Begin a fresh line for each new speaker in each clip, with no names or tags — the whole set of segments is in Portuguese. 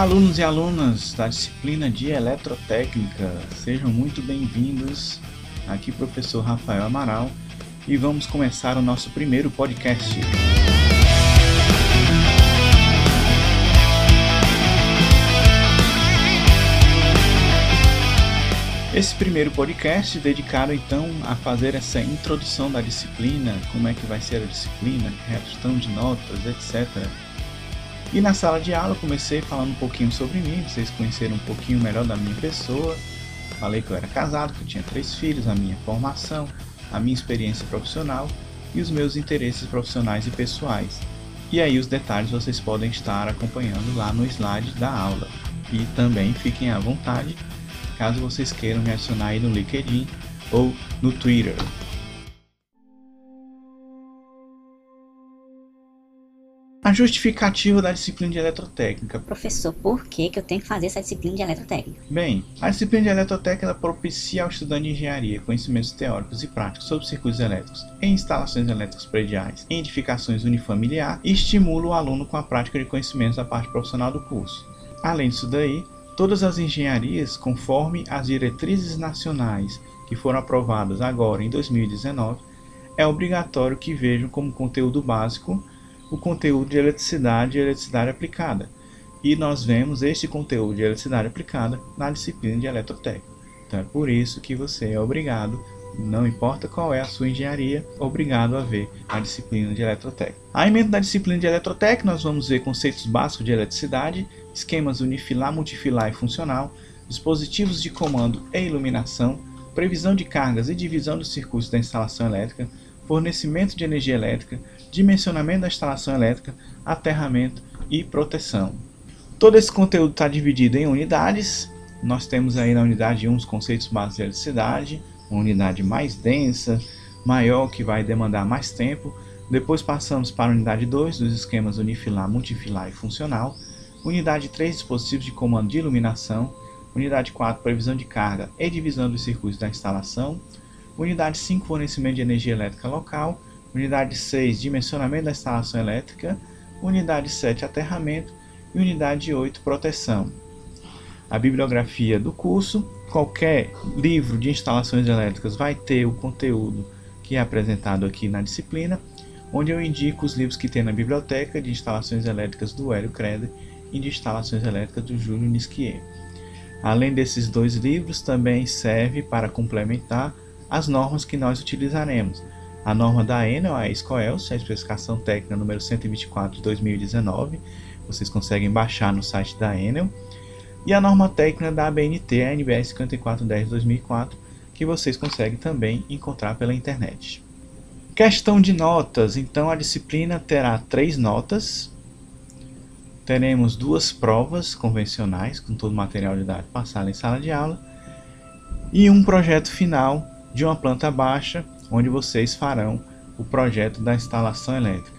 Alunos e alunas da disciplina de Eletrotécnica, sejam muito bem-vindos. Aqui, professor Rafael Amaral, e vamos começar o nosso primeiro podcast. Esse primeiro podcast dedicado então a fazer essa introdução da disciplina, como é que vai ser a disciplina, questão de notas, etc. E na sala de aula comecei falando um pouquinho sobre mim, vocês conheceram um pouquinho melhor da minha pessoa. Falei que eu era casado, que eu tinha três filhos, a minha formação, a minha experiência profissional e os meus interesses profissionais e pessoais. E aí os detalhes vocês podem estar acompanhando lá no slide da aula. E também fiquem à vontade caso vocês queiram me adicionar aí no LinkedIn ou no Twitter. A justificativa da disciplina de eletrotécnica.
Professor, por que, que eu tenho que fazer essa disciplina de eletrotécnica?
Bem, a disciplina de eletrotécnica propicia ao estudante de engenharia conhecimentos teóricos e práticos sobre circuitos elétricos em instalações elétricas prediais, em edificações unifamiliar e estimula o aluno com a prática de conhecimentos da parte profissional do curso. Além disso daí, Todas as engenharias, conforme as diretrizes nacionais que foram aprovadas agora em 2019, é obrigatório que vejam como conteúdo básico o conteúdo de eletricidade e eletricidade aplicada. E nós vemos este conteúdo de eletricidade aplicada na disciplina de eletrotécnica. Então é por isso que você é obrigado não importa qual é a sua engenharia, obrigado a ver a disciplina de eletrotécnica. A emenda da disciplina de eletrotécnica, nós vamos ver conceitos básicos de eletricidade, esquemas unifilar, multifilar e funcional, dispositivos de comando e iluminação, previsão de cargas e divisão dos circuitos da instalação elétrica, fornecimento de energia elétrica, dimensionamento da instalação elétrica, aterramento e proteção. Todo esse conteúdo está dividido em unidades. Nós temos aí na unidade 1 os conceitos básicos de eletricidade, uma unidade mais densa, maior, que vai demandar mais tempo. Depois passamos para a unidade 2, dos esquemas unifilar, multifilar e funcional. Unidade 3, dispositivos de comando de iluminação. Unidade 4, previsão de carga e divisão dos circuitos da instalação. Unidade 5, fornecimento de energia elétrica local. Unidade 6, dimensionamento da instalação elétrica. Unidade 7, aterramento. E unidade 8, proteção. A bibliografia do curso qualquer livro de instalações elétricas vai ter o conteúdo que é apresentado aqui na disciplina, onde eu indico os livros que tem na biblioteca de instalações elétricas do Hélio Creder e de instalações elétricas do Júlio Nisquier. Além desses dois livros, também serve para complementar as normas que nós utilizaremos. A norma da Enel, a SCOELS, a especificação técnica número 124 de 2019, vocês conseguem baixar no site da Enel e a norma técnica da ABNT, a NBS 5410-2004, que vocês conseguem também encontrar pela internet. Questão de notas, então a disciplina terá três notas. Teremos duas provas convencionais, com todo o material de dados passado em sala de aula, e um projeto final de uma planta baixa, onde vocês farão o projeto da instalação elétrica.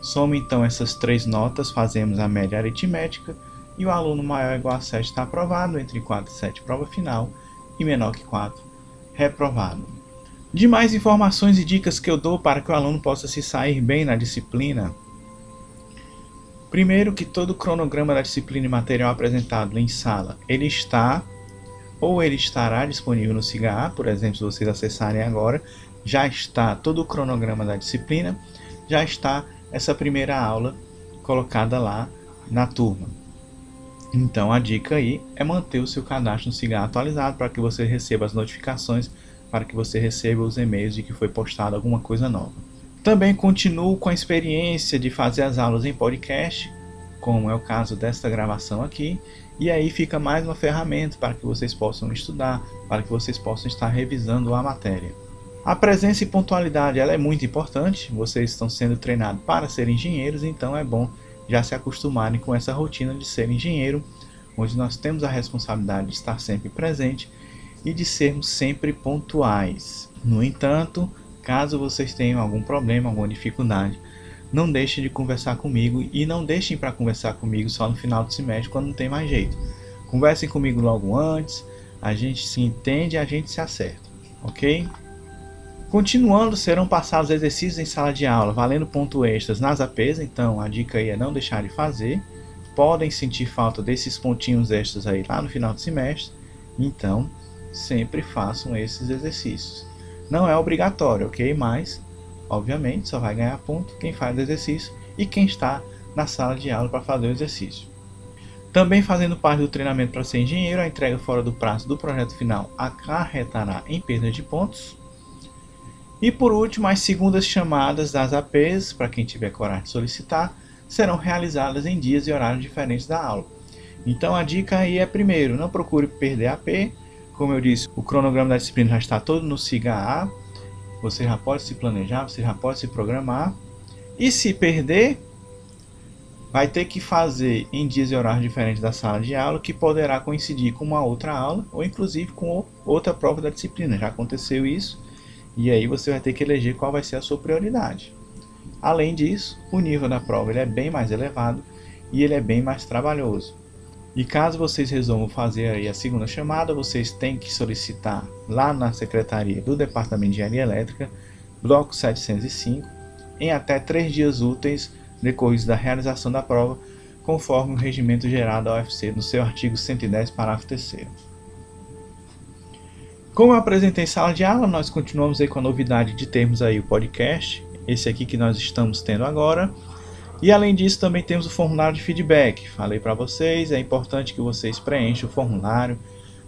Soma então essas três notas, fazemos a média aritmética e o aluno maior ou igual a 7 está aprovado, entre 4 e 7 prova final e menor que 4 reprovado. De mais informações e dicas que eu dou para que o aluno possa se sair bem na disciplina. Primeiro que todo o cronograma da disciplina e material apresentado em sala, ele está ou ele estará disponível no SIGA, por exemplo, se vocês acessarem agora, já está todo o cronograma da disciplina, já está essa primeira aula colocada lá na turma. Então a dica aí é manter o seu cadastro no Cigarro atualizado para que você receba as notificações, para que você receba os e-mails de que foi postado alguma coisa nova. Também continuo com a experiência de fazer as aulas em podcast, como é o caso desta gravação aqui, e aí fica mais uma ferramenta para que vocês possam estudar, para que vocês possam estar revisando a matéria. A presença e pontualidade ela é muito importante, vocês estão sendo treinados para ser engenheiros, então é bom já se acostumarem com essa rotina de ser engenheiro, onde nós temos a responsabilidade de estar sempre presente e de sermos sempre pontuais. No entanto, caso vocês tenham algum problema, alguma dificuldade, não deixem de conversar comigo e não deixem para conversar comigo só no final do semestre quando não tem mais jeito. Conversem comigo logo antes, a gente se entende e a gente se acerta, ok? Continuando, serão passados exercícios em sala de aula, valendo ponto extras nas APs, então a dica aí é não deixar de fazer. podem sentir falta desses pontinhos extras aí lá no final do semestre, então sempre façam esses exercícios. Não é obrigatório, ok? Mas, obviamente, só vai ganhar ponto quem faz o exercício e quem está na sala de aula para fazer o exercício. Também fazendo parte do treinamento para ser engenheiro, a entrega fora do prazo do projeto final acarretará em perda de pontos. E por último, as segundas chamadas das APs, para quem tiver coragem de solicitar, serão realizadas em dias e horários diferentes da aula. Então a dica aí é primeiro, não procure perder AP. Como eu disse, o cronograma da disciplina já está todo no SIGA A. Você já pode se planejar, você já pode se programar. E se perder, vai ter que fazer em dias e horários diferentes da sala de aula, que poderá coincidir com uma outra aula ou inclusive com outra prova da disciplina. Já aconteceu isso, e aí você vai ter que eleger qual vai ser a sua prioridade. Além disso, o nível da prova ele é bem mais elevado e ele é bem mais trabalhoso. E caso vocês resolvam fazer aí a segunda chamada, vocês têm que solicitar lá na secretaria do Departamento de Engenharia Elétrica, bloco 705, em até três dias úteis decorridos da realização da prova, conforme o regimento gerado ao UFC no seu artigo 110, parágrafo 3 Como eu apresentei em sala de aula, nós continuamos aí com a novidade de termos aí o podcast, esse aqui que nós estamos tendo agora. E além disso, também temos o formulário de feedback. Falei para vocês, é importante que vocês preencham o formulário,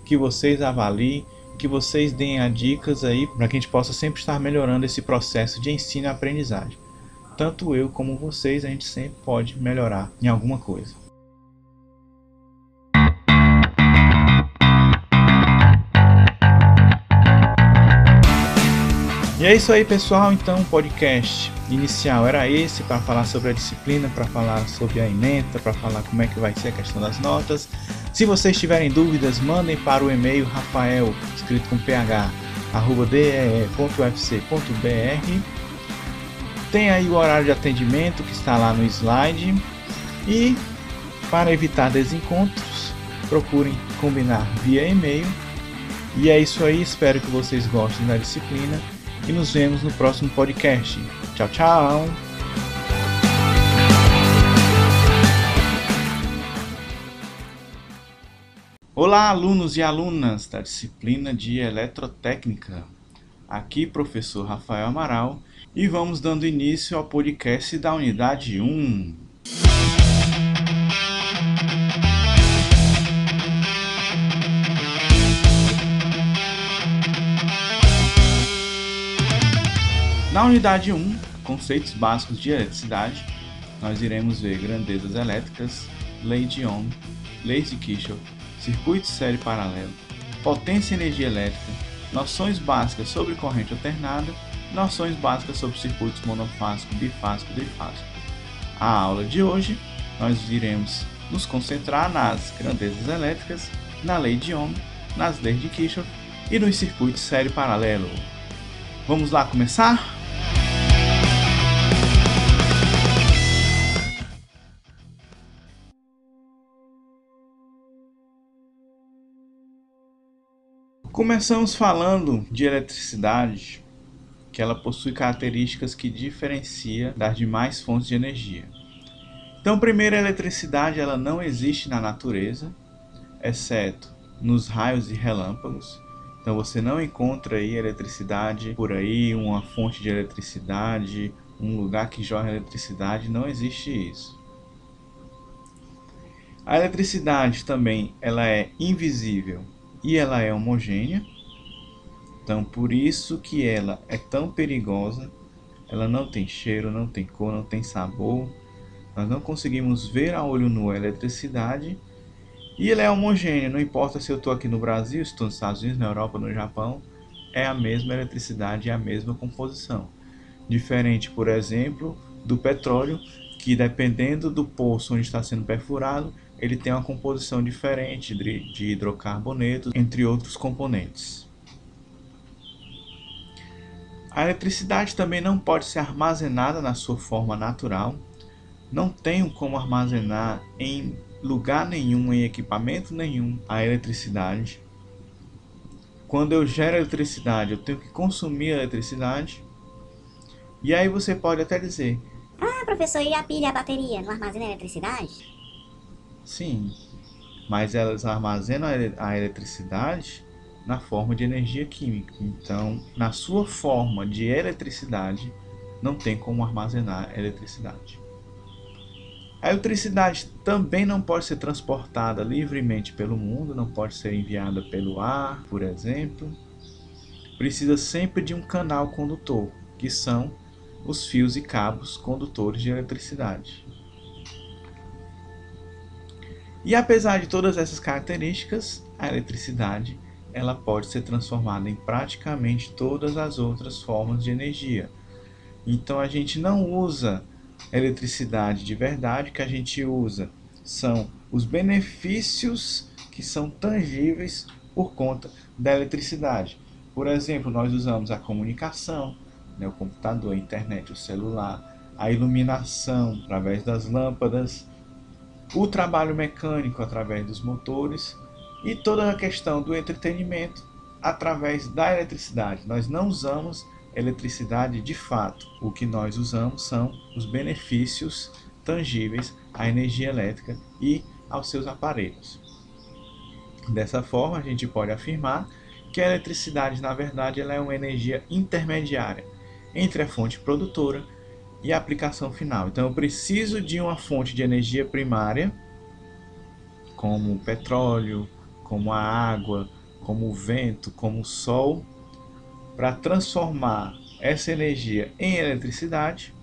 que vocês avaliem, que vocês deem as dicas aí para que a gente possa sempre estar melhorando esse processo de ensino e aprendizagem tanto eu como vocês, a gente sempre pode melhorar em alguma coisa. E é isso aí, pessoal. Então, podcast inicial era esse para falar sobre a disciplina, para falar sobre a ementa, para falar como é que vai ser a questão das notas. Se vocês tiverem dúvidas, mandem para o e-mail rafael, escrito com ph, arroba de.ufc.br tem aí o horário de atendimento que está lá no slide. E para evitar desencontros, procurem combinar via e-mail. E é isso aí, espero que vocês gostem da disciplina e nos vemos no próximo podcast. Tchau, tchau! Olá, alunos e alunas da disciplina de Eletrotécnica. Aqui, professor Rafael Amaral e vamos dando início ao podcast da unidade 1. Na unidade 1, conceitos básicos de eletricidade, nós iremos ver grandezas elétricas, lei de Ohm, leis de Kirchhoff, circuito série paralelo, potência e energia elétrica, noções básicas sobre corrente alternada noções básicas sobre circuitos monofásico, bifásico e trifásico. A aula de hoje nós iremos nos concentrar nas grandezas elétricas, na lei de Ohm, nas leis de Kirchhoff e nos circuitos série paralelo. Vamos lá começar? Começamos falando de eletricidade que ela possui características que diferencia das demais fontes de energia. Então, primeiro, a eletricidade ela não existe na natureza, exceto nos raios e relâmpagos. Então, você não encontra aí eletricidade por aí, uma fonte de eletricidade, um lugar que jorra eletricidade, não existe isso. A eletricidade também ela é invisível e ela é homogênea. Então, por isso que ela é tão perigosa. Ela não tem cheiro, não tem cor, não tem sabor. Nós não conseguimos ver a olho nu a eletricidade. E ela é homogênea, não importa se eu estou aqui no Brasil, estou nos Estados Unidos, na Europa, no Japão, é a mesma eletricidade, é a mesma composição. Diferente, por exemplo, do petróleo, que dependendo do poço onde está sendo perfurado, ele tem uma composição diferente de hidrocarbonetos, entre outros componentes. A eletricidade também não pode ser armazenada na sua forma natural. Não tenho como armazenar em lugar nenhum, em equipamento nenhum, a eletricidade. Quando eu gero eletricidade, eu tenho que consumir a eletricidade. E aí você pode até dizer:
Ah, professor, e a pilha, a bateria, não armazena eletricidade?
Sim, mas elas armazenam a eletricidade na forma de energia química. Então, na sua forma de eletricidade, não tem como armazenar eletricidade. A eletricidade também não pode ser transportada livremente pelo mundo, não pode ser enviada pelo ar, por exemplo. Precisa sempre de um canal condutor, que são os fios e cabos condutores de eletricidade. E apesar de todas essas características, a eletricidade ela pode ser transformada em praticamente todas as outras formas de energia. Então a gente não usa eletricidade de verdade, que a gente usa são os benefícios que são tangíveis por conta da eletricidade. Por exemplo, nós usamos a comunicação, né, o computador, a internet, o celular, a iluminação através das lâmpadas, o trabalho mecânico através dos motores e toda a questão do entretenimento através da eletricidade. Nós não usamos eletricidade de fato. O que nós usamos são os benefícios tangíveis à energia elétrica e aos seus aparelhos. Dessa forma, a gente pode afirmar que a eletricidade, na verdade, ela é uma energia intermediária entre a fonte produtora e a aplicação final. Então, eu preciso de uma fonte de energia primária, como o petróleo, como a água, como o vento, como o sol, para transformar essa energia em eletricidade.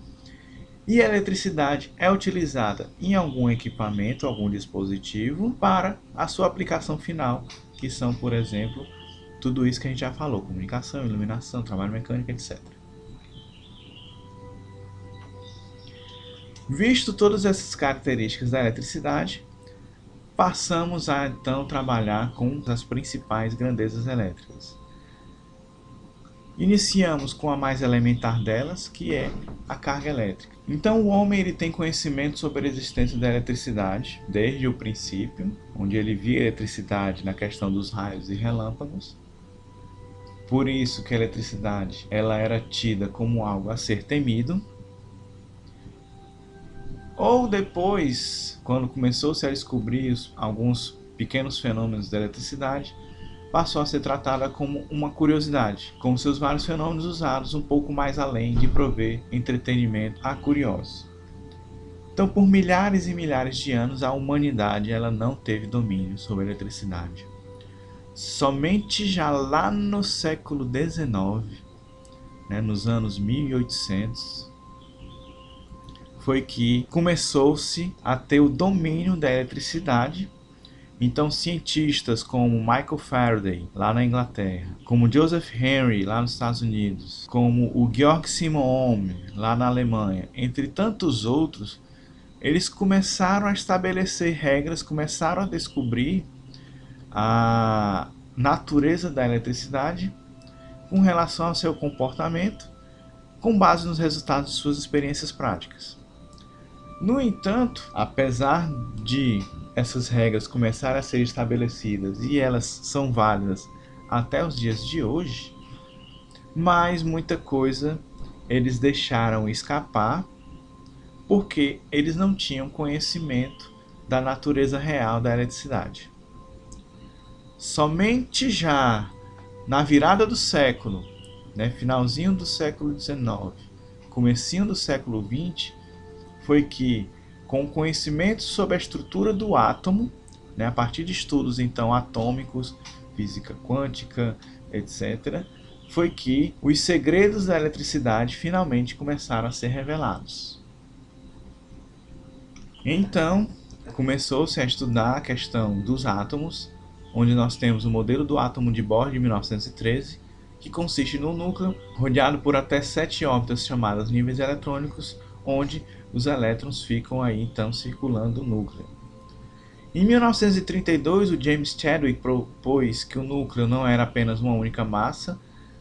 E a eletricidade é utilizada em algum equipamento, algum dispositivo, para a sua aplicação final, que são, por exemplo, tudo isso que a gente já falou: comunicação, iluminação, trabalho mecânico, etc. Visto todas essas características da eletricidade, passamos a então trabalhar com as principais grandezas elétricas. Iniciamos com a mais elementar delas, que é a carga elétrica. Então o homem ele tem conhecimento sobre a existência da eletricidade desde o princípio, onde ele via a eletricidade na questão dos raios e relâmpagos. Por isso que a eletricidade ela era tida como algo a ser temido. Ou depois, quando começou-se a descobrir alguns pequenos fenômenos da eletricidade, passou a ser tratada como uma curiosidade, com seus vários fenômenos usados um pouco mais além de prover entretenimento a curiosos. Então, por milhares e milhares de anos, a humanidade ela não teve domínio sobre a eletricidade. Somente já lá no século XIX, né, nos anos 1800, foi que começou-se a ter o domínio da eletricidade então, cientistas como Michael Faraday, lá na Inglaterra, como Joseph Henry, lá nos Estados Unidos, como o Georg Simon Ohm, lá na Alemanha, entre tantos outros, eles começaram a estabelecer regras, começaram a descobrir a natureza da eletricidade com relação ao seu comportamento, com base nos resultados de suas experiências práticas. No entanto, apesar de essas regras começarem a ser estabelecidas e elas são válidas até os dias de hoje, mas muita coisa eles deixaram escapar porque eles não tinham conhecimento da natureza real da eletricidade. Somente já na virada do século, né, finalzinho do século XIX, comecinho do século XX, foi que com conhecimento sobre a estrutura do átomo, né, a partir de estudos então atômicos, física quântica, etc., foi que os segredos da eletricidade finalmente começaram a ser revelados. Então, começou-se a estudar a questão dos átomos, onde nós temos o modelo do átomo de Bohr de 1913, que consiste no núcleo rodeado por até sete órbitas chamadas níveis eletrônicos, onde os elétrons ficam aí então circulando o núcleo. Em 1932, o James Chadwick propôs que o núcleo não era apenas uma única massa,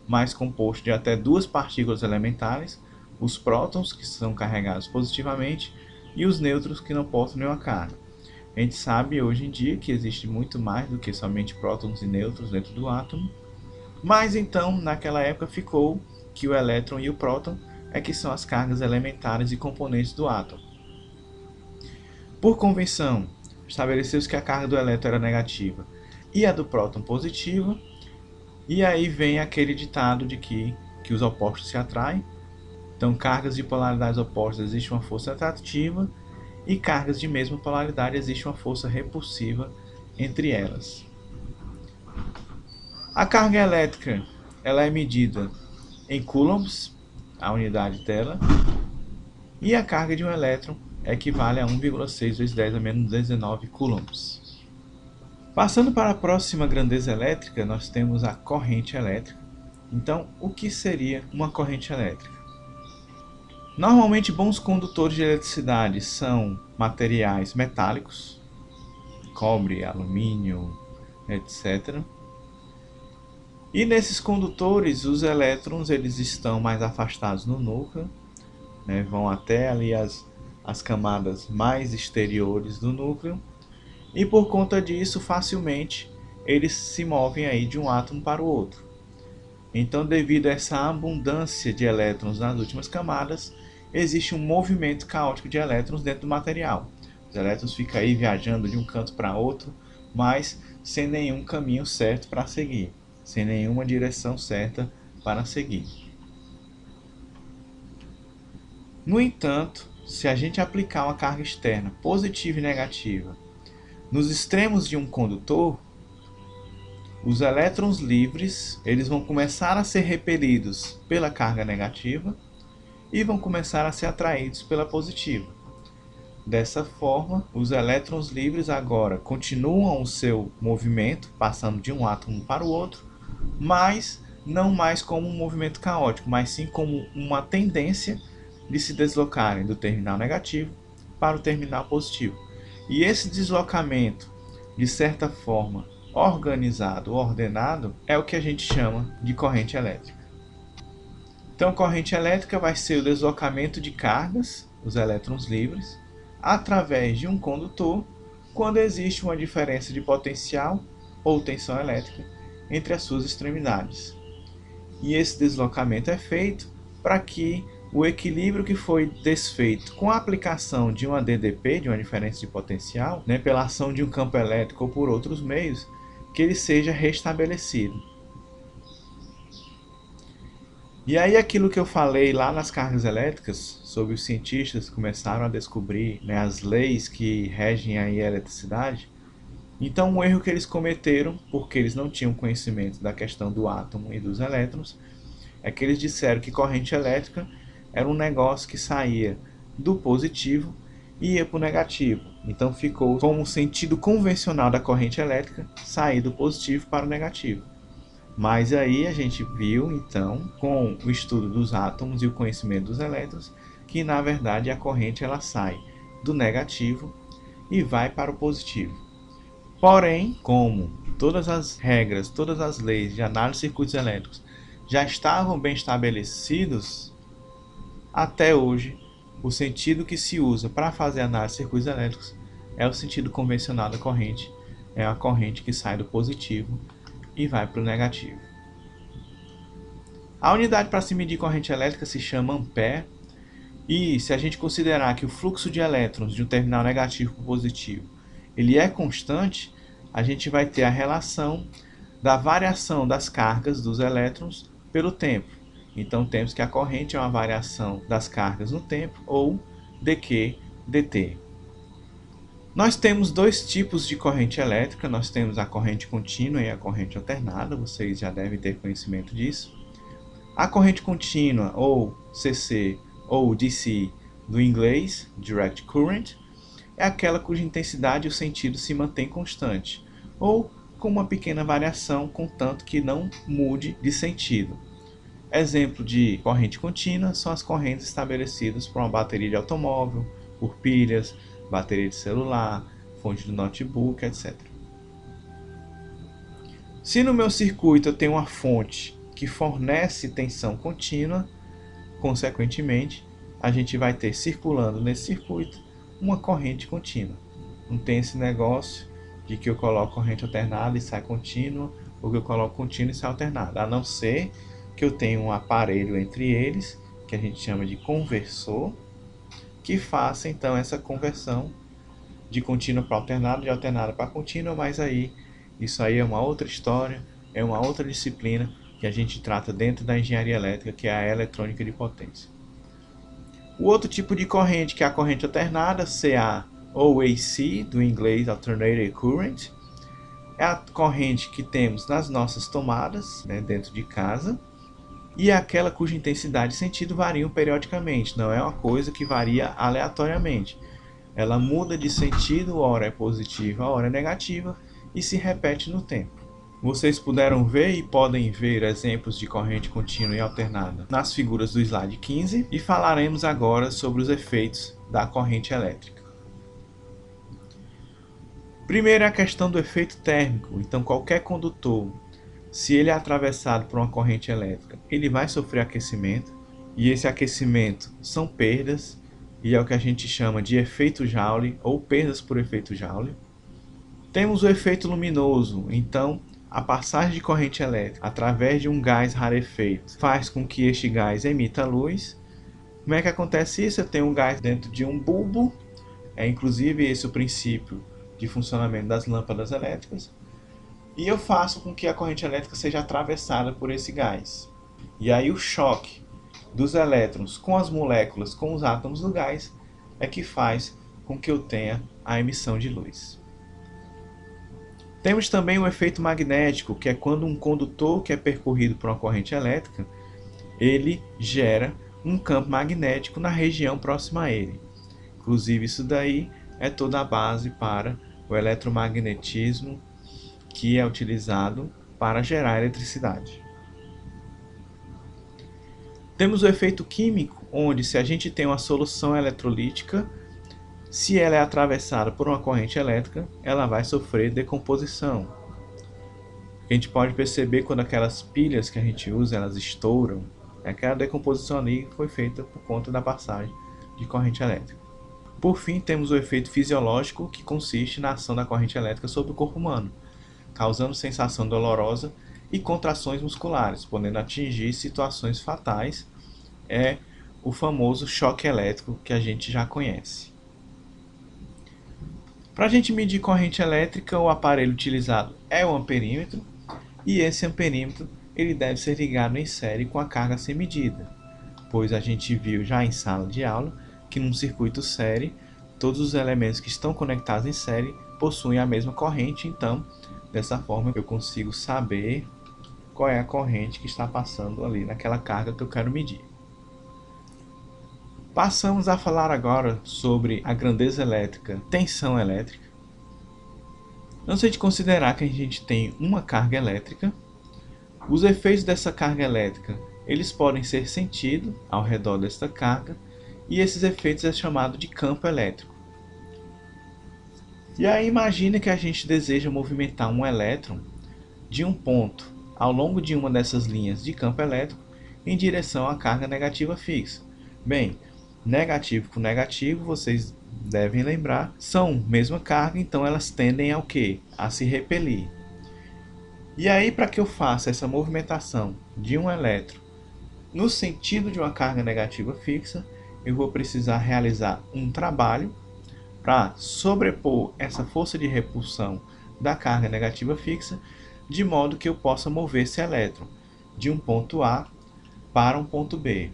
mas composto de até duas partículas elementares, os prótons, que são carregados positivamente, e os nêutrons, que não portam nenhuma carga. A gente sabe hoje em dia que existe muito mais do que somente prótons e nêutrons dentro do átomo, mas então, naquela época, ficou que o elétron e o próton é que são as cargas elementares e componentes do átomo. Por convenção, estabeleceu-se que a carga do elétron era negativa e a do próton positiva, e aí vem aquele ditado de que, que os opostos se atraem. Então, cargas de polaridades opostas existe uma força atrativa e cargas de mesma polaridade existe uma força repulsiva entre elas. A carga elétrica ela é medida em coulombs, a unidade dela, e a carga de um elétron equivale a 1,6 vezes 10 a menos 19 coulombs. Passando para a próxima grandeza elétrica, nós temos a corrente elétrica. Então, o que seria uma corrente elétrica? Normalmente, bons condutores de eletricidade são materiais metálicos, cobre, alumínio, etc. E nesses condutores, os elétrons eles estão mais afastados no núcleo, né, vão até ali as, as camadas mais exteriores do núcleo, e por conta disso, facilmente eles se movem aí de um átomo para o outro. Então, devido a essa abundância de elétrons nas últimas camadas, existe um movimento caótico de elétrons dentro do material. Os elétrons ficam aí viajando de um canto para outro, mas sem nenhum caminho certo para seguir, sem nenhuma direção certa para seguir. No entanto, se a gente aplicar uma carga externa positiva e negativa nos extremos de um condutor, os elétrons livres eles vão começar a ser repelidos pela carga negativa e vão começar a ser atraídos pela positiva. Dessa forma, os elétrons livres agora continuam o seu movimento, passando de um átomo para o outro, mas não mais como um movimento caótico, mas sim como uma tendência de se deslocarem do terminal negativo para o terminal positivo. E esse deslocamento, de certa forma, organizado, ordenado, é o que a gente chama de corrente elétrica. Então, corrente elétrica vai ser o deslocamento de cargas, os elétrons livres, através de um condutor quando existe uma diferença de potencial ou tensão elétrica entre as suas extremidades. E esse deslocamento é feito para que o equilíbrio que foi desfeito com a aplicação de uma DDP, de uma diferença de potencial, né, pela ação de um campo elétrico ou por outros meios, que ele seja restabelecido. E aí aquilo que eu falei lá nas cargas elétricas, sobre os cientistas que começaram a descobrir né, as leis que regem a eletricidade, então um erro que eles cometeram, porque eles não tinham conhecimento da questão do átomo e dos elétrons, é que eles disseram que corrente elétrica era um negócio que saía do positivo e ia para o negativo. Então ficou como um sentido convencional da corrente elétrica sair do positivo para o negativo. Mas aí a gente viu então, com o estudo dos átomos e o conhecimento dos elétrons, que na verdade a corrente ela sai do negativo e vai para o positivo. Porém, como todas as regras, todas as leis de análise de circuitos elétricos já estavam bem estabelecidos, até hoje o sentido que se usa para fazer análise de circuitos elétricos é o sentido convencional da corrente, é a corrente que sai do positivo e vai para o negativo. A unidade para se medir corrente elétrica se chama ampere, e se a gente considerar que o fluxo de elétrons de um terminal negativo para positivo ele é constante, a gente vai ter a relação da variação das cargas dos elétrons pelo tempo. Então temos que a corrente é uma variação das cargas no tempo ou dq dt. Nós temos dois tipos de corrente elétrica, nós temos a corrente contínua e a corrente alternada, vocês já devem ter conhecimento disso. A corrente contínua, ou CC, ou DC do inglês, Direct Current, é aquela cuja intensidade e o sentido se mantém constante, ou com uma pequena variação, contanto que não mude de sentido. Exemplo de corrente contínua são as correntes estabelecidas por uma bateria de automóvel, por pilhas, bateria de celular, fonte do notebook, etc. Se no meu circuito eu tenho uma fonte que fornece tensão contínua, consequentemente, a gente vai ter circulando nesse circuito uma corrente contínua. Não tem esse negócio de que eu coloco corrente alternada e sai contínua, ou que eu coloco contínua e sai alternada, a não ser que eu tenha um aparelho entre eles, que a gente chama de conversor, que faça então essa conversão de contínua para alternada, de alternada para contínua, mas aí isso aí é uma outra história, é uma outra disciplina que a gente trata dentro da engenharia elétrica, que é a eletrônica de potência. O outro tipo de corrente, que é a corrente alternada, CA ou AC, do inglês Alternating Current, é a corrente que temos nas nossas tomadas, né, dentro de casa, e é aquela cuja intensidade e sentido variam periodicamente, não é uma coisa que varia aleatoriamente. Ela muda de sentido, hora é positiva, hora é negativa, e se repete no tempo. Vocês puderam ver e podem ver exemplos de corrente contínua e alternada nas figuras do slide 15 e falaremos agora sobre os efeitos da corrente elétrica. Primeiro é a questão do efeito térmico. Então, qualquer condutor, se ele é atravessado por uma corrente elétrica, ele vai sofrer aquecimento, e esse aquecimento são perdas, e é o que a gente chama de efeito Joule ou perdas por efeito Joule. Temos o efeito luminoso, então a passagem de corrente elétrica através de um gás rarefeito faz com que este gás emita luz. Como é que acontece isso? Eu tenho um gás dentro de um bulbo, é inclusive esse o princípio de funcionamento das lâmpadas elétricas, e eu faço com que a corrente elétrica seja atravessada por esse gás. E aí o choque dos elétrons com as moléculas, com os átomos do gás, é que faz com que eu tenha a emissão de luz. Temos também o efeito magnético, que é quando um condutor que é percorrido por uma corrente elétrica, ele gera um campo magnético na região próxima a ele. Inclusive isso daí é toda a base para o eletromagnetismo que é utilizado para gerar eletricidade. Temos o efeito químico, onde se a gente tem uma solução eletrolítica se ela é atravessada por uma corrente elétrica, ela vai sofrer decomposição. A gente pode perceber quando aquelas pilhas que a gente usa, elas estouram, aquela decomposição ali foi feita por conta da passagem de corrente elétrica. Por fim, temos o efeito fisiológico, que consiste na ação da corrente elétrica sobre o corpo humano, causando sensação dolorosa e contrações musculares, podendo atingir situações fatais. É o famoso choque elétrico que a gente já conhece. Para a gente medir corrente elétrica, o aparelho utilizado é o amperímetro e esse amperímetro ele deve ser ligado em série com a carga a ser medida, pois a gente viu já em sala de aula que num circuito série todos os elementos que estão conectados em série possuem a mesma corrente, então dessa forma eu consigo saber qual é a corrente que está passando ali naquela carga que eu quero medir. Passamos a falar agora sobre a grandeza elétrica, tensão elétrica. Sei de considerar que a gente tem uma carga elétrica. Os efeitos dessa carga elétrica, eles podem ser sentidos ao redor desta carga, e esses efeitos é chamado de campo elétrico. E aí imagine que a gente deseja movimentar um elétron de um ponto ao longo de uma dessas linhas de campo elétrico em direção à carga negativa fixa. Bem, negativo com negativo, vocês devem lembrar, são mesma carga, então elas tendem ao que? A se repelir. E aí, para que eu faça essa movimentação de um elétron no sentido de uma carga negativa fixa, eu vou precisar realizar um trabalho para sobrepor essa força de repulsão da carga negativa fixa, de modo que eu possa mover esse elétron de um ponto A para um ponto B.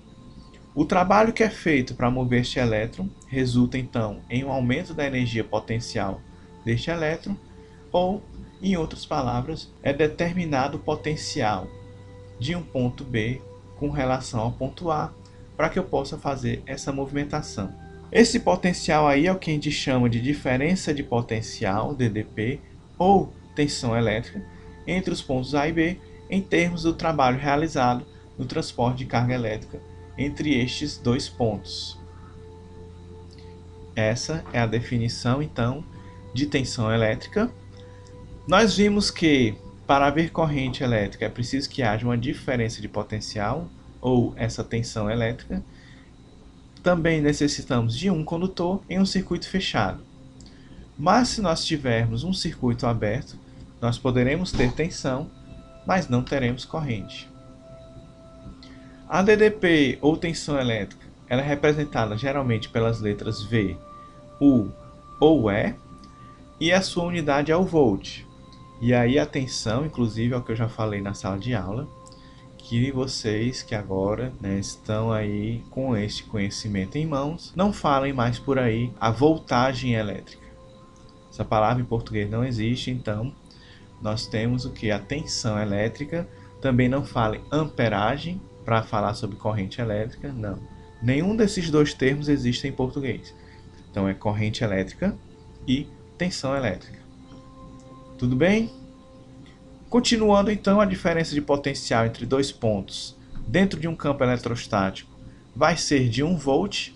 O trabalho que é feito para mover este elétron resulta então em um aumento da energia potencial deste elétron, ou, em outras palavras, é determinado o potencial de um ponto B com relação ao ponto A para que eu possa fazer essa movimentação. Esse potencial aí é o que a gente chama de diferença de potencial, DDP, ou tensão elétrica, entre os pontos A e B, em termos do trabalho realizado no transporte de carga elétrica entre estes dois pontos. Essa é a definição, então, de tensão elétrica. Nós vimos que para haver corrente elétrica é preciso que haja uma diferença de potencial, ou essa tensão elétrica. Também necessitamos de um condutor em um circuito fechado. Mas se nós tivermos um circuito aberto, nós poderemos ter tensão, mas não teremos corrente. A DDP ou tensão elétrica ela é representada geralmente pelas letras V, U ou E, e a sua unidade é o volt. E aí atenção, inclusive ao que eu já falei na sala de aula, que vocês que agora né, estão aí com este conhecimento em mãos, não falem mais por aí a voltagem elétrica. Essa palavra em português não existe, então nós temos o que? A tensão elétrica. Também não fale amperagem para falar sobre corrente elétrica, não. Nenhum desses dois termos existe em português. Então é corrente elétrica e tensão elétrica. Tudo bem? Continuando então, a diferença de potencial entre dois pontos dentro de um campo eletrostático vai ser de 1 volt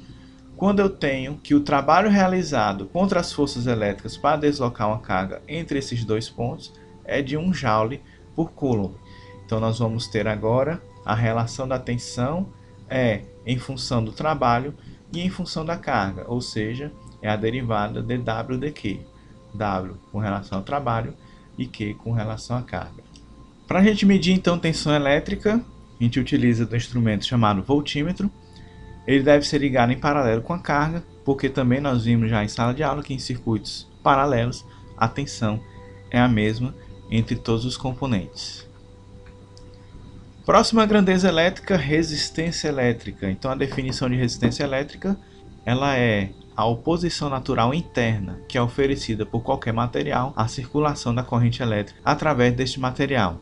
quando eu tenho que o trabalho realizado contra as forças elétricas para deslocar uma carga entre esses dois pontos é de 1 joule por coulomb. Então nós vamos ter agora a relação da tensão é em função do trabalho e em função da carga, ou seja, é a derivada de W de Q. W com relação ao trabalho e Q com relação à carga. Para a gente medir então tensão elétrica, a gente utiliza do instrumento chamado voltímetro. Ele deve ser ligado em paralelo com a carga, porque também nós vimos já em sala de aula que em circuitos paralelos a tensão é a mesma entre todos os componentes. Próxima grandeza elétrica, resistência elétrica. Então a definição de resistência elétrica, ela é a oposição natural interna que é oferecida por qualquer material à circulação da corrente elétrica através deste material.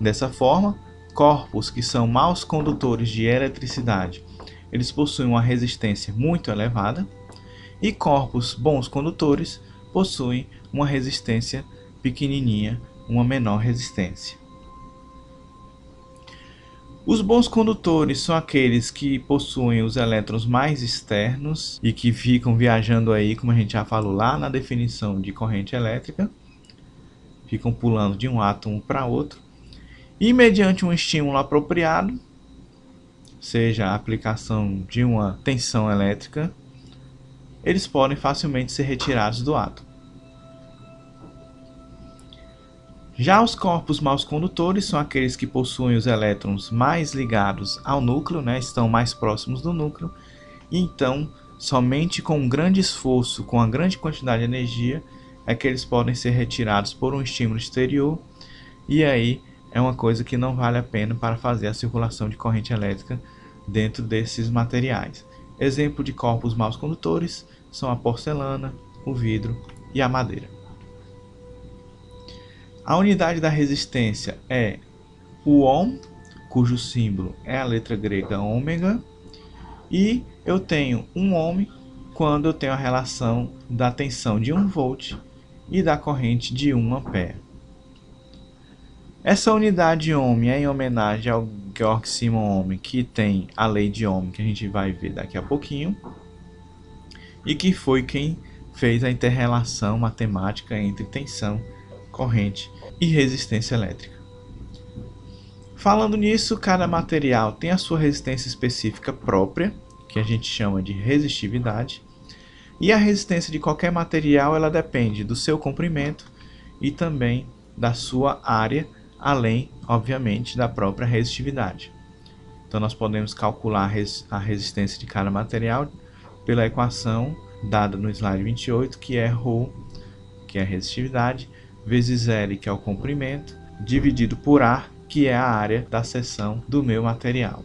Dessa forma, corpos que são maus condutores de eletricidade, eles possuem uma resistência muito elevada, e corpos bons condutores possuem uma resistência pequenininha, uma menor resistência. Os bons condutores são aqueles que possuem os elétrons mais externos e que ficam viajando aí, como a gente já falou lá na definição de corrente elétrica, ficam pulando de um átomo para outro, e mediante um estímulo apropriado, seja a aplicação de uma tensão elétrica, eles podem facilmente ser retirados do átomo. Já os corpos maus condutores são aqueles que possuem os elétrons mais ligados ao núcleo, né, estão mais próximos do núcleo, e então somente com um grande esforço, com uma grande quantidade de energia, é que eles podem ser retirados por um estímulo exterior, e aí é uma coisa que não vale a pena para fazer a circulação de corrente elétrica dentro desses materiais. Exemplo de corpos maus condutores são a porcelana, o vidro e a madeira. A unidade da resistência é o ohm, cujo símbolo é a letra grega ômega, e eu tenho um ohm quando eu tenho a relação da tensão de 1 volt e da corrente de 1 ampere. Essa unidade ohm é em homenagem ao Georg Simon Ohm, que tem a lei de Ohm, que a gente vai ver daqui a pouquinho, e que foi quem fez a interrelação matemática entre tensão corrente e resistência elétrica. Falando nisso, cada material tem a sua resistência específica própria, que a gente chama de resistividade, e a resistência de qualquer material ela depende do seu comprimento e também da sua área, além, obviamente, da própria resistividade. Então nós podemos calcular a resistência de cada material pela equação dada no slide 28, que é ρ, que é a resistividade, vezes L, que é o comprimento, dividido por A, que é a área da seção do meu material.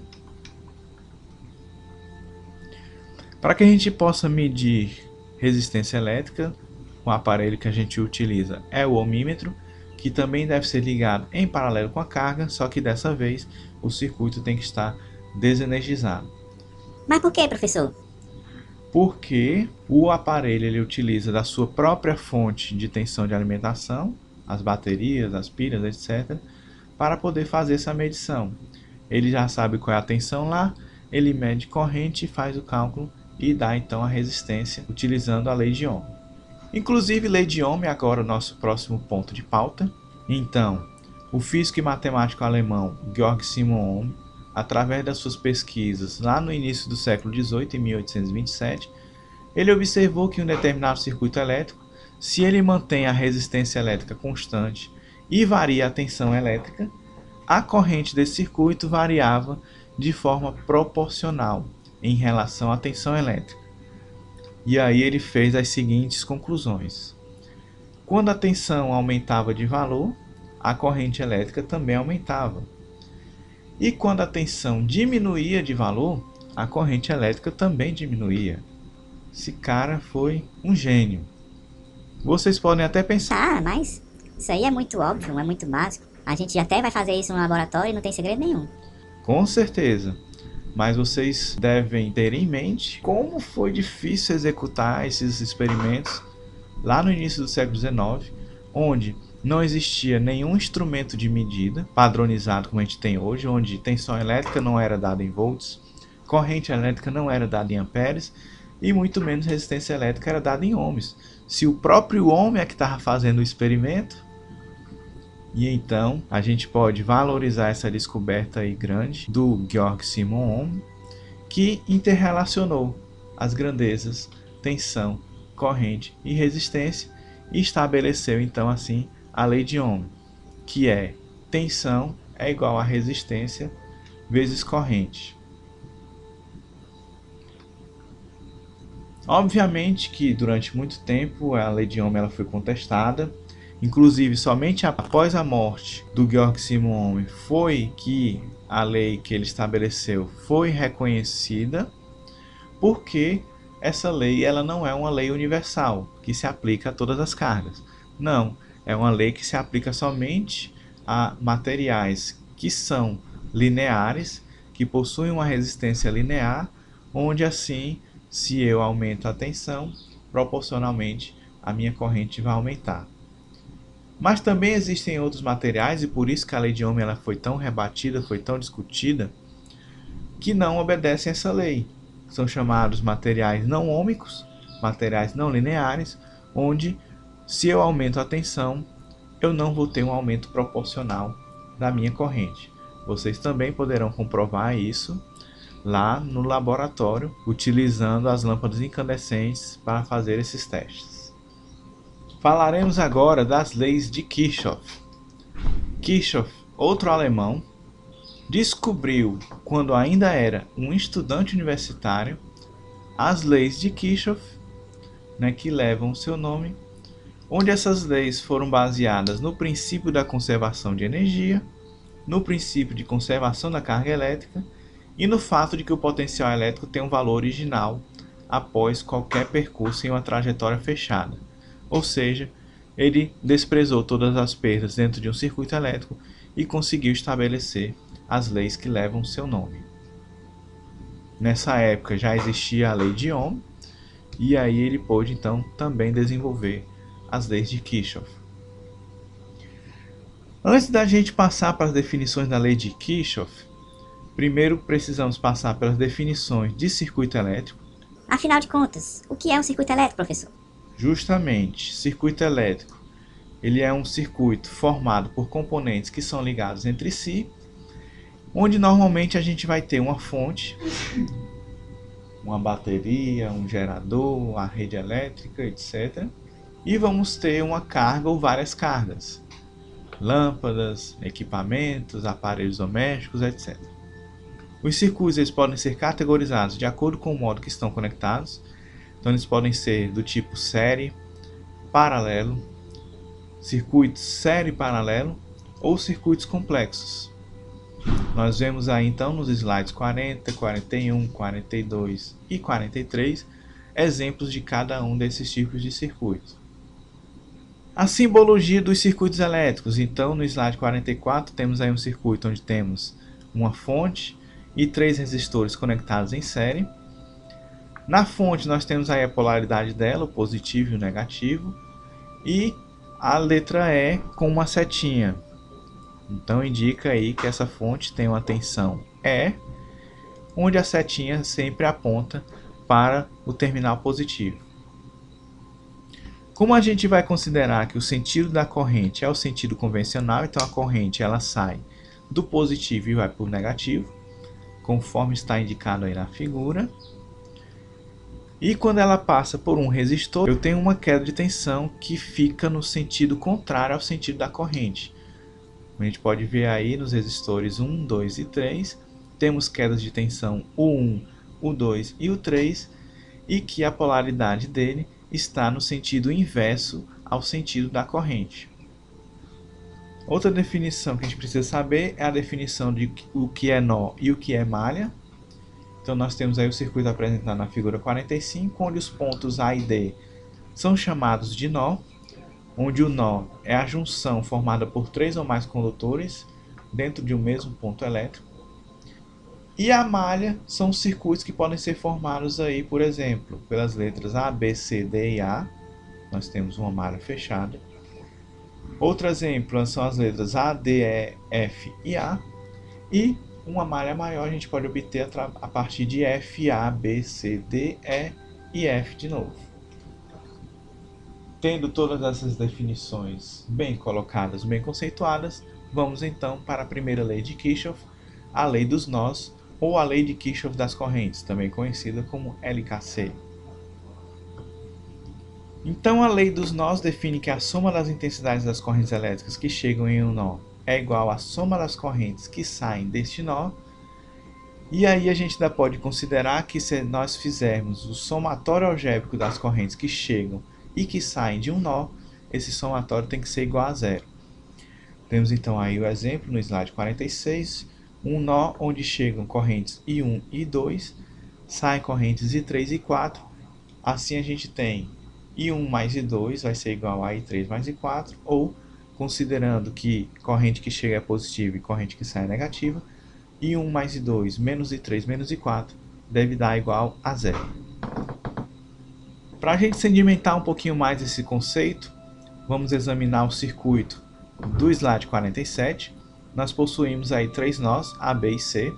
Para que a gente possa medir resistência elétrica, o aparelho que a gente utiliza é o ohmímetro, que também deve ser ligado em paralelo com a carga, só que dessa vez o circuito tem que estar desenergizado.
Mas por que, professor?
Porque o aparelho ele utiliza da sua própria fonte de tensão de alimentação, as baterias, as pilhas, etc., para poder fazer essa medição. Ele já sabe qual é a tensão lá, ele mede corrente, faz o cálculo e dá então a resistência utilizando a lei de Ohm. Inclusive, lei de Ohm é agora o nosso próximo ponto de pauta. Então, o físico e matemático alemão Georg Simon Ohm através das suas pesquisas lá no início do século XVIII, em 1827, ele observou que um determinado circuito elétrico, se ele mantém a resistência elétrica constante e varia a tensão elétrica, a corrente desse circuito variava de forma proporcional em relação à tensão elétrica. E aí ele fez as seguintes conclusões. Quando a tensão aumentava de valor, a corrente elétrica também aumentava. E quando a tensão diminuía de valor, a corrente elétrica também diminuía. Esse cara foi um gênio. Vocês podem até pensar.
Ah, mas isso aí é muito óbvio, é muito básico. A gente até vai fazer isso no laboratório e não tem segredo nenhum.
Com certeza. Mas vocês devem ter em mente como foi difícil executar esses experimentos lá no início do século XIX, onde não existia nenhum instrumento de medida padronizado como a gente tem hoje, onde tensão elétrica não era dada em volts, corrente elétrica não era dada em amperes e muito menos resistência elétrica era dada em ohms. Se o próprio homem é que estava fazendo o experimento, e então a gente pode valorizar essa descoberta aí grande do Georg Simon Ohm, que interrelacionou as grandezas, tensão, corrente e resistência e estabeleceu então assim a lei de Ohm, que é tensão é igual a resistência vezes corrente. Obviamente que durante muito tempo a lei de Ohm ela foi contestada, inclusive somente após a morte do Georg Simon Ohm foi que a lei que ele estabeleceu foi reconhecida, porque essa lei ela não é uma lei universal que se aplica a todas as cargas. Não, é uma lei que se aplica somente a materiais que são lineares, que possuem uma resistência linear, onde assim se eu aumento a tensão, proporcionalmente a minha corrente vai aumentar. Mas também existem outros materiais, e por isso que a lei de Ohm ela foi tão rebatida, foi tão discutida, que não obedecem essa lei. São chamados materiais não ômicos, materiais não lineares, onde se eu aumento a tensão, eu não vou ter um aumento proporcional da minha corrente. Vocês também poderão comprovar isso lá no laboratório, utilizando as lâmpadas incandescentes para fazer esses testes. Falaremos agora das leis de Kirchhoff. Kirchhoff, outro alemão, descobriu, quando ainda era um estudante universitário, as leis de Kirchhoff, né, que levam seu nome, onde essas leis foram baseadas no princípio da conservação de energia, no princípio de conservação da carga elétrica e no fato de que o potencial elétrico tem um valor original após qualquer percurso em uma trajetória fechada. Ou seja, ele desprezou todas as perdas dentro de um circuito elétrico e conseguiu estabelecer as leis que levam seu nome. Nessa época já existia a lei de Ohm, e aí ele pôde então também desenvolver as leis de Kirchhoff. Antes da gente passar para as definições da lei de Kirchhoff, Primeiro, precisamos passar pelas definições de circuito elétrico.
Afinal de contas, o que é um circuito elétrico, professor?
Justamente, circuito elétrico. Ele é um circuito formado por componentes que são ligados entre si, onde normalmente a gente vai ter uma fonte, uma bateria, um gerador, a rede elétrica, etc. E vamos ter uma carga ou várias cargas, lâmpadas, equipamentos, aparelhos domésticos, etc. Os circuitos eles podem ser categorizados de acordo com o modo que estão conectados. Então eles podem ser do tipo série, paralelo, circuitos série paralelo ou circuitos complexos. Nós vemos aí então nos slides 40, 41, 42 e 43 exemplos de cada um desses tipos de circuitos. A simbologia dos circuitos elétricos. Então, no slide 44 temos aí um circuito onde temos uma fonte e três resistores conectados em série. Na fonte nós temos aí a polaridade dela, o positivo e o negativo, e a letra E com uma setinha. Então indica aí que essa fonte tem uma tensão E, onde a setinha sempre aponta para o terminal positivo. Como a gente vai considerar que o sentido da corrente é o sentido convencional, então a corrente ela sai do positivo e vai para o negativo conforme está indicado aí na figura. E quando ela passa por um resistor, eu tenho uma queda de tensão que fica no sentido contrário ao sentido da corrente. A gente pode ver aí nos resistores 1, 2 e 3, temos quedas de tensão o 1, o 2 e o 3, e que a polaridade dele está no sentido inverso ao sentido da corrente. Outra definição que a gente precisa saber é a definição de o que é nó e o que é malha. Então nós temos aí o circuito apresentado na figura 45, onde os pontos A e D são chamados de nó, onde o nó é a junção formada por três ou mais condutores dentro de um mesmo ponto elétrico. E a malha são circuitos que podem ser formados aí, por exemplo, pelas letras A, B, C, D e A. Nós temos uma malha fechada. Outro exemplo são as letras A, D, E, F e A. E uma malha maior a gente pode obter a partir de F, A, B, C, D, E e F de novo. Tendo todas essas definições bem colocadas, bem conceituadas, vamos então para a primeira lei de Kirchhoff, a lei dos nós, ou a lei de Kirchhoff das correntes, também conhecida como LKC. Então a lei dos nós define que a soma das intensidades das correntes elétricas que chegam em um nó é igual à soma das correntes que saem deste nó. E aí a gente ainda pode considerar que se nós fizermos o somatório algébrico das correntes que chegam e que saem de um nó, esse somatório tem que ser igual a zero. Temos então aí o exemplo no slide 46, um nó onde chegam correntes I1 e I2, saem correntes I3 e I4. Assim a gente tem I1 mais I2 vai ser igual a I3 mais I4, ou, considerando que corrente que chega é positiva e corrente que sai é negativa, I1 mais I2 menos I3 menos I4 deve dar igual a zero. Para a gente sedimentar um pouquinho mais esse conceito, vamos examinar o circuito do slide 47, nós possuímos aí três nós, A, B e C.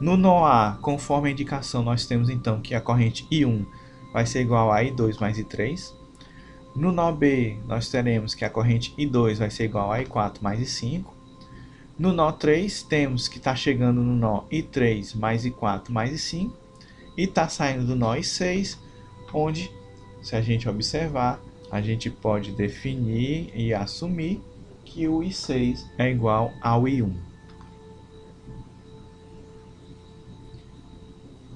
No nó A, conforme a indicação, nós temos então que a corrente I1 vai ser igual a I2 mais I3. No nó B, nós teremos que a corrente I2 vai ser igual a I4 mais I5. No nó 3, temos que está chegando no nó I3 mais I4 mais I5. E está saindo do nó I6, onde, se a gente observar, a gente pode definir e assumir que o I6 é igual ao I1.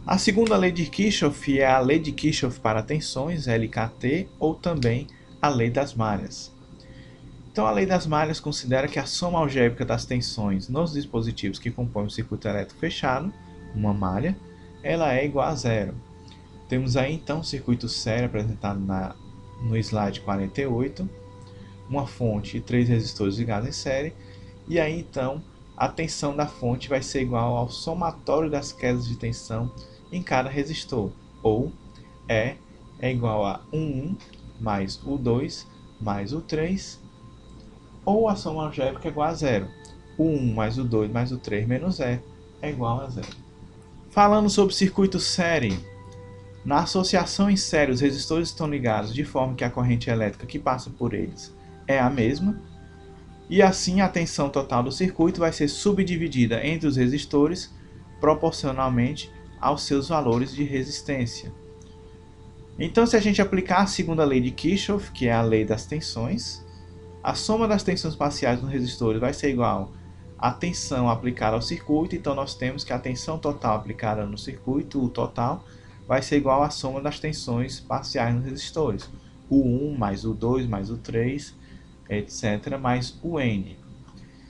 A segunda lei de Kirchhoff é a lei de Kirchhoff para tensões, LKT, ou também a lei das malhas. Então, a lei das malhas considera que a soma algébrica das tensões nos dispositivos que compõem o circuito elétrico fechado, uma malha, ela é igual a zero. Temos aí então o circuito sério apresentado na, no slide 48, uma fonte e três resistores ligados em série, e aí então a tensão da fonte vai ser igual ao somatório das quedas de tensão em cada resistor, ou E é igual a 1 mais o 2 mais o 3, ou a soma algébrica é igual a zero. O 1 mais o 2 mais o 3 menos E é igual a zero. Falando sobre circuito série, na associação em série os resistores estão ligados de forma que a corrente elétrica que passa por eles é a mesma, e assim a tensão total do circuito vai ser subdividida entre os resistores proporcionalmente aos seus valores de resistência. Então, se a gente aplicar a segunda lei de Kirchhoff, que é a lei das tensões, a soma das tensões parciais nos resistores vai ser igual à tensão aplicada ao circuito, então nós temos que a tensão total aplicada no circuito, o total, vai ser igual à soma das tensões parciais nos resistores. O 1 mais o 2 mais o 3 etc., mais o N.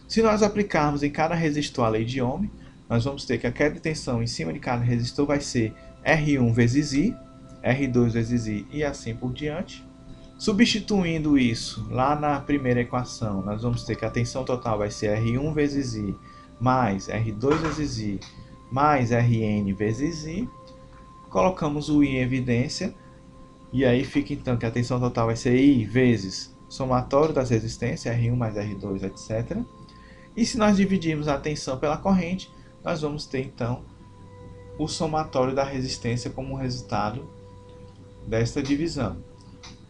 Se nós aplicarmos em cada resistor a lei de Ohm, nós vamos ter que a queda de tensão em cima de cada resistor vai ser R1 vezes I, R2 vezes I e assim por diante. Substituindo isso lá na primeira equação, nós vamos ter que a tensão total vai ser R1 vezes I mais R2 vezes I mais Rn vezes I. Colocamos o I em evidência e aí fica então que a tensão total vai ser I vezes somatório das resistências, R1 mais R2, etc. E se nós dividirmos a tensão pela corrente, nós vamos ter então o somatório da resistência como resultado desta divisão.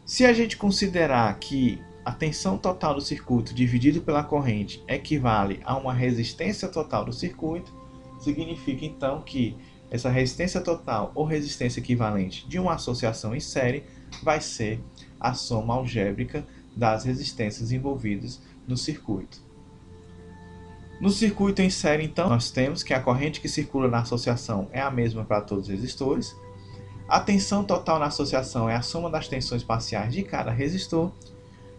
Se a gente considerar que a tensão total do circuito dividido pela corrente equivale a uma resistência total do circuito, significa então que essa resistência total ou resistência equivalente de uma associação em série vai ser a soma algébrica das resistências envolvidas no circuito. No circuito em série, então, nós temos que a corrente que circula na associação é a mesma para todos os resistores. A tensão total na associação é a soma das tensões parciais de cada resistor,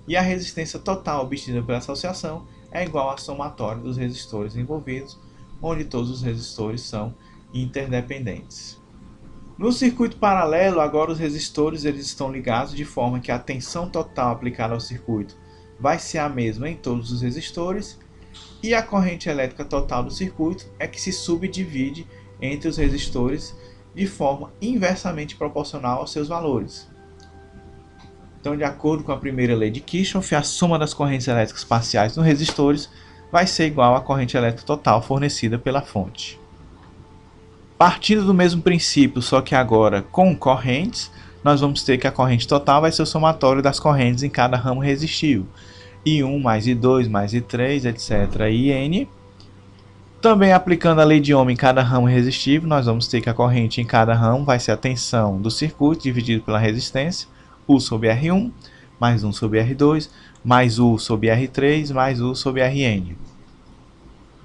e a resistência total obtida pela associação é igual à somatória dos resistores envolvidos, onde todos os resistores são interdependentes. No circuito paralelo, agora os resistores eles estão ligados de forma que a tensão total aplicada ao circuito vai ser a mesma em todos os resistores e a corrente elétrica total do circuito é que se subdivide entre os resistores de forma inversamente proporcional aos seus valores. Então, de acordo com a primeira lei de Kirchhoff, a soma das correntes elétricas parciais nos resistores vai ser igual à corrente elétrica total fornecida pela fonte. Partindo do mesmo princípio, só que agora com correntes, nós vamos ter que a corrente total vai ser o somatório das correntes em cada ramo resistivo. I1 mais I2 mais I3, etc. IN. Também aplicando a lei de Ohm em cada ramo resistivo, nós vamos ter que a corrente em cada ramo vai ser a tensão do circuito dividido pela resistência, U sobre R1, mais 1 sobre R2, mais U sobre R3, mais U sobre Rn.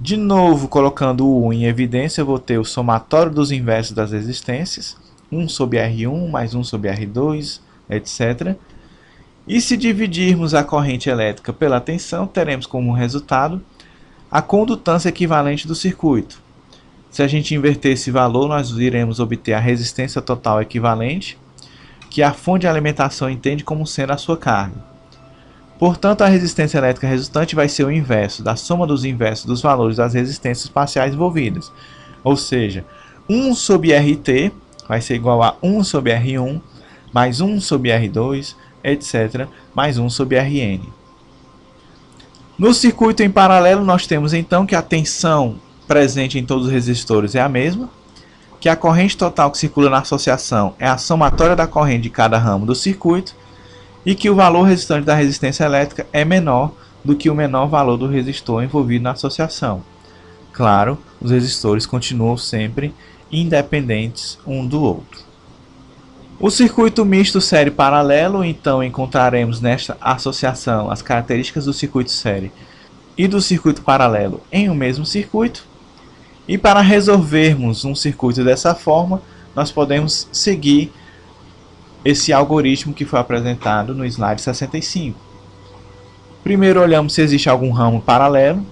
De novo, colocando o U em evidência, eu vou ter o somatório dos inversos das resistências, 1 sobre R1 mais 1 sobre R2, etc. E se dividirmos a corrente elétrica pela tensão, teremos como resultado a condutância equivalente do circuito. Se a gente inverter esse valor, nós iremos obter a resistência total equivalente, que a fonte de alimentação entende como sendo a sua carga. Portanto, a resistência elétrica resultante vai ser o inverso da soma dos inversos dos valores das resistências parciais envolvidas. Ou seja, 1 sobre RT vai ser igual a 1 sobre R1 mais 1 sobre R2 etc., mais 1 sobre Rn. No circuito em paralelo, nós temos então que a tensão presente em todos os resistores é a mesma, que a corrente total que circula na associação é a somatória da corrente de cada ramo do circuito e que o valor resultante da resistência elétrica é menor do que o menor valor do resistor envolvido na associação. Claro, os resistores continuam sempre independentes um do outro. O circuito misto série paralelo, então encontraremos nesta associação as características do circuito série e do circuito paralelo em um mesmo circuito. E para resolvermos um circuito dessa forma, nós podemos seguir esse algoritmo que foi apresentado no slide 65. Primeiro olhamos se existe algum ramo paralelo.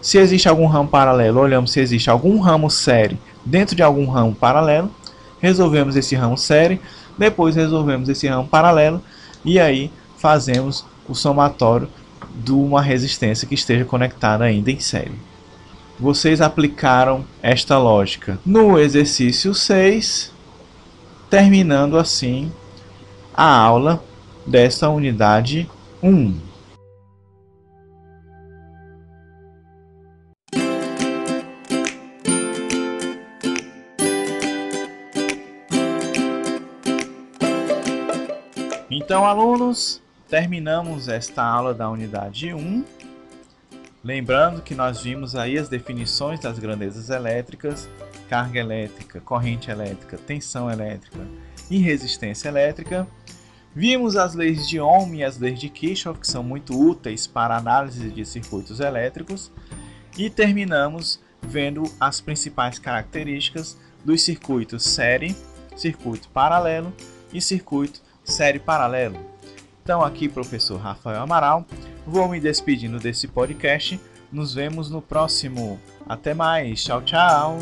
Se existe algum ramo paralelo, olhamos se existe algum ramo série dentro de algum ramo paralelo resolvemos esse ramo série, depois resolvemos esse ramo paralelo e aí fazemos o somatório de uma resistência que esteja conectada ainda em série. Vocês aplicaram esta lógica no exercício 6, terminando assim a aula desta unidade 1. Então, alunos, terminamos esta aula da unidade 1. Lembrando que nós vimos aí as definições das grandezas elétricas, carga elétrica, corrente elétrica, tensão elétrica e resistência elétrica. Vimos as leis de Ohm e as leis de Kirchhoff, que são muito úteis para análise de circuitos elétricos. E terminamos vendo as principais características dos circuitos série, circuito paralelo e circuito série paralelo. Então aqui professor Rafael Amaral, vou me despedindo desse podcast. Nos vemos no próximo. Até mais. Tchau, tchau.